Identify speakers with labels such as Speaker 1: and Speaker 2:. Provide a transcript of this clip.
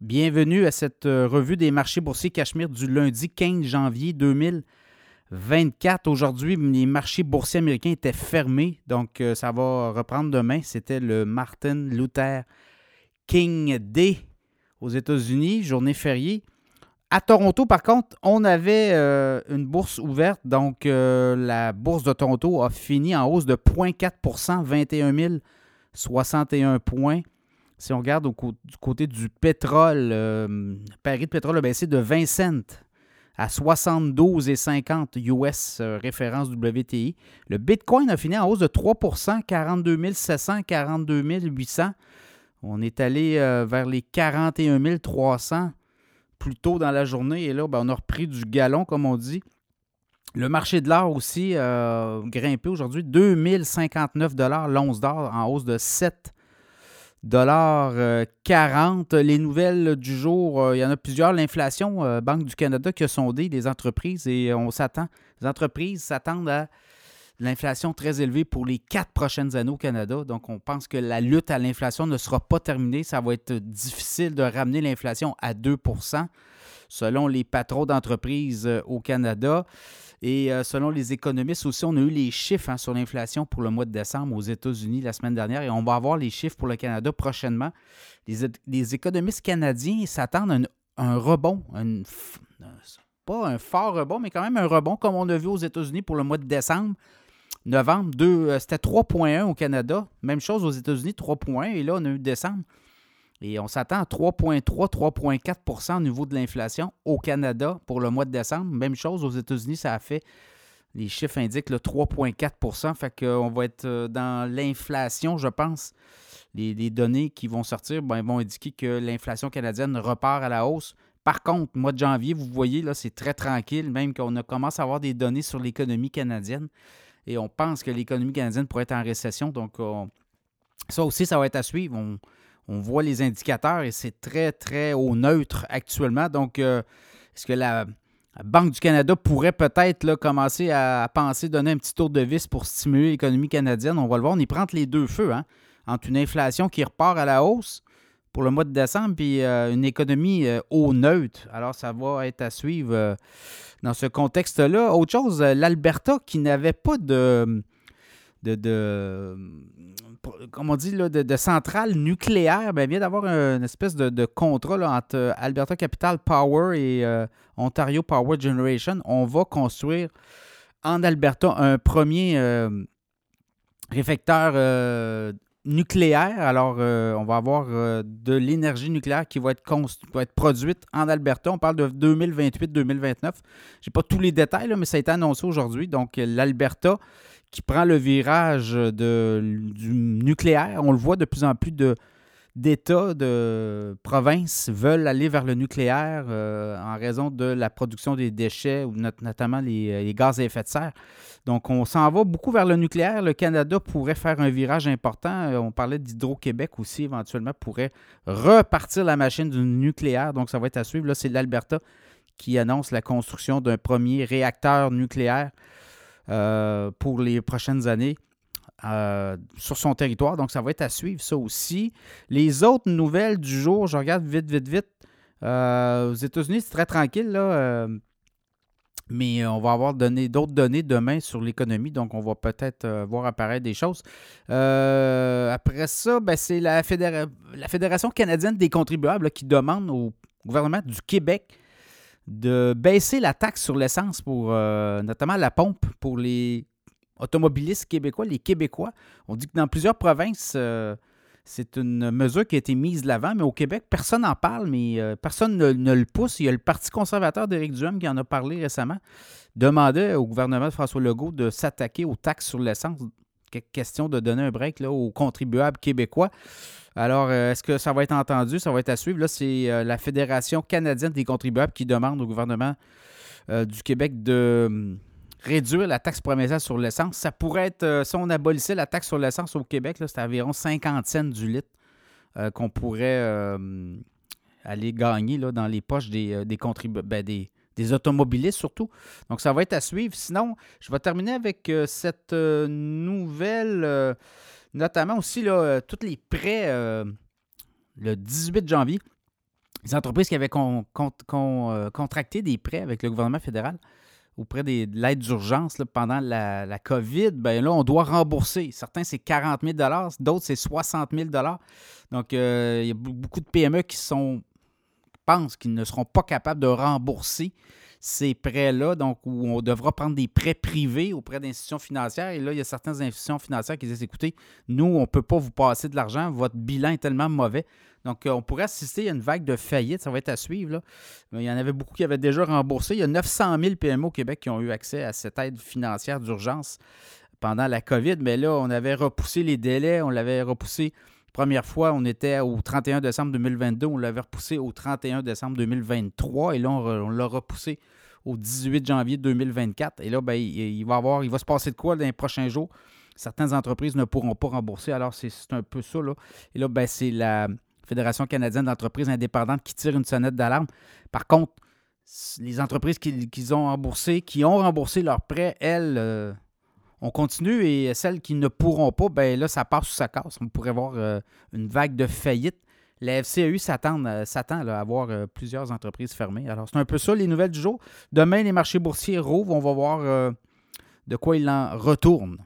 Speaker 1: Bienvenue à cette euh, revue des marchés boursiers Cachemire du lundi 15 janvier 2024. Aujourd'hui, les marchés boursiers américains étaient fermés, donc euh, ça va reprendre demain. C'était le Martin Luther King Day aux États-Unis, journée fériée. À Toronto, par contre, on avait euh, une bourse ouverte, donc la bourse de Toronto a fini en hausse de 0,4% 21 061 points. Si on regarde du côté du pétrole, euh, le de pétrole a baissé de 20 cents à 72,50 US euh, référence WTI. Le Bitcoin a fini en hausse de 3% 42 700, 42 800. On est allé euh, vers les 41 300 plus tôt dans la journée et là, ben, on a repris du galon, comme on dit. Le marché de l'or aussi a grimpé aujourd'hui, 2059 l'once d'or en hausse de 7 40. Les nouvelles du jour, euh, il y en a plusieurs. L'inflation, euh, Banque du Canada qui a sondé les entreprises et on s'attend, les entreprises s'attendent à l'inflation très élevée pour les quatre prochaines années au Canada. Donc, on pense que la lutte à l'inflation ne sera pas terminée. Ça va être difficile de ramener l'inflation à 2 selon les patrons d'entreprises euh, au Canada. Et euh, selon les économistes aussi, on a eu les chiffres hein, sur l'inflation pour le mois de décembre aux États-Unis la semaine dernière et on va avoir les chiffres pour le Canada prochainement. Les, économistes canadiens s'attendent à un, rebond, pas un fort rebond, mais quand même un rebond comme on a vu aux États-Unis pour le mois de décembre. Novembre, euh, c'était 3,1 au Canada. Même chose aux États-Unis, 3,1. Et là, on a eu décembre et on s'attend à 3,3, 3,4% au niveau de l'inflation au Canada pour le mois de décembre. Même chose aux États-Unis, ça a fait, les chiffres indiquent le 3,4% Fait qu'on va être euh, dans l'inflation, je pense. Les, données qui vont sortir ben, vont indiquer que l'inflation canadienne repart à la hausse. Par contre, mois de janvier, vous voyez, là, c'est très tranquille, même qu'on commence à avoir des données sur l'économie canadienne. Et on pense que l'économie canadienne pourrait être en récession. Donc, ça aussi, ça va être à suivre. On, on voit les indicateurs et c'est très, très au neutre actuellement. Donc, euh, est-ce que la, Banque du Canada pourrait peut-être commencer à, penser donner un petit tour de vis pour stimuler l'économie canadienne? On va le voir. On y prend les deux feux, hein? entre une inflation qui repart à la hausse pour le mois de décembre, puis euh, une économie euh, au neutre. Alors, ça va être à suivre dans ce contexte-là. Autre chose, l'Alberta qui n'avait pas de, de, de comme on dit, de, centrale nucléaire, bien, vient d'avoir une espèce de, contrat entre euh, Alberta Capital Power et euh, Ontario Power Generation. On va construire en Alberta un premier euh, réfecteur nucléaire. Alors, on va avoir de l'énergie nucléaire qui va être, va être, produite en Alberta. On parle de 2028-2029. Je n'ai pas tous les détails, mais ça a été annoncé aujourd'hui. Donc, l'Alberta qui prend le virage du nucléaire. On le voit de plus en plus de, d'États, de provinces veulent aller vers le nucléaire euh, en raison de la production des déchets, ou notamment les, gaz à effet de serre. Donc, on s'en va beaucoup vers le nucléaire. Le Canada pourrait faire un virage important. Euh, on parlait d'Hydro-Québec aussi, éventuellement, pourrait repartir la machine du nucléaire. Donc, ça va être à suivre. Là, c'est l'Alberta qui annonce la construction d'un premier réacteur nucléaire euh, pour les prochaines années. Euh, sur son territoire. Donc, ça va être à suivre, ça aussi. Les autres nouvelles du jour, je regarde vite, vite, vite. Euh, aux États-Unis, c'est très tranquille, là. mais on va avoir d'autres données demain sur l'économie, donc on va peut-être voir apparaître des choses. après ça, ben, c'est la, Fédération canadienne des contribuables qui demande au gouvernement du Québec de baisser la taxe sur l'essence pour euh, notamment la pompe pour les automobilistes québécois, les Québécois. On dit que dans plusieurs provinces, euh, c'est une mesure qui a été mise de l'avant, mais au Québec, personne n'en parle, mais euh, personne ne, le pousse. Il y a le Parti conservateur d'Éric Duhem qui en a parlé récemment, demandait au gouvernement de François Legault de s'attaquer aux taxes sur l'essence. Question de donner un break là, aux contribuables québécois. Alors, euh, est-ce que ça va être entendu? Ça va être à suivre. Là, c'est euh, la Fédération canadienne des contribuables qui demande au gouvernement euh, du Québec de hum, réduire la taxe provinciale sur l'essence. Ça pourrait être, si on abolissait la taxe sur l'essence au Québec, c'est environ 50 cents du litre qu'on pourrait aller gagner là, dans les poches des, ben, des, des automobilistes surtout. Donc, ça va être à suivre. Sinon, je vais terminer avec cette nouvelle notamment aussi là, euh, tous les prêts euh, le 18 janvier. les entreprises qui avaient euh, contracté des prêts avec le gouvernement fédéral auprès de l'aide d'urgence pendant la, COVID, ben là, on doit rembourser. Certains, c'est 40 000 d'autres, c'est 60 000 Donc, il y a beaucoup de PME qui sont pensent qu'ils ne seront pas capables de rembourser ces prêts-là, donc où on devra prendre des prêts privés auprès d'institutions financières. Et là, il y a certaines institutions financières qui disent écoutez, nous, on ne peut pas vous passer de l'argent, votre bilan est tellement mauvais. Donc, euh, on pourrait assister à une vague de faillite, ça va être à suivre. il y en avait beaucoup qui avaient déjà remboursé. Il y a 900 000 PME au Québec qui ont eu accès à cette aide financière d'urgence pendant la COVID, mais là, on avait repoussé les délais, on l'avait repoussé Première fois, on était au 31 décembre 2022, on l'avait repoussé au 31 décembre 2023 et là, on, l'a repoussé au 18 janvier 2024. Et là, ben, il, va avoir, il va se passer de quoi dans les prochains jours? Certaines entreprises ne pourront pas rembourser, alors c'est un peu ça. Là. Et là, ben, c'est la Fédération canadienne d'entreprises indépendantes qui tire une sonnette d'alarme. Par contre, les entreprises qui, ont remboursé, qui ont remboursé leurs prêts, elles, euh, on continue et celles qui ne pourront pas, ben là, ça passe ou ça casse. On pourrait avoir euh, une vague de faillite. La FCAU s'attend, euh, à avoir euh, plusieurs entreprises fermées. Alors, c'est un peu ça les nouvelles du jour. Demain, les marchés boursiers rouvrent. On va voir de quoi il en retourne.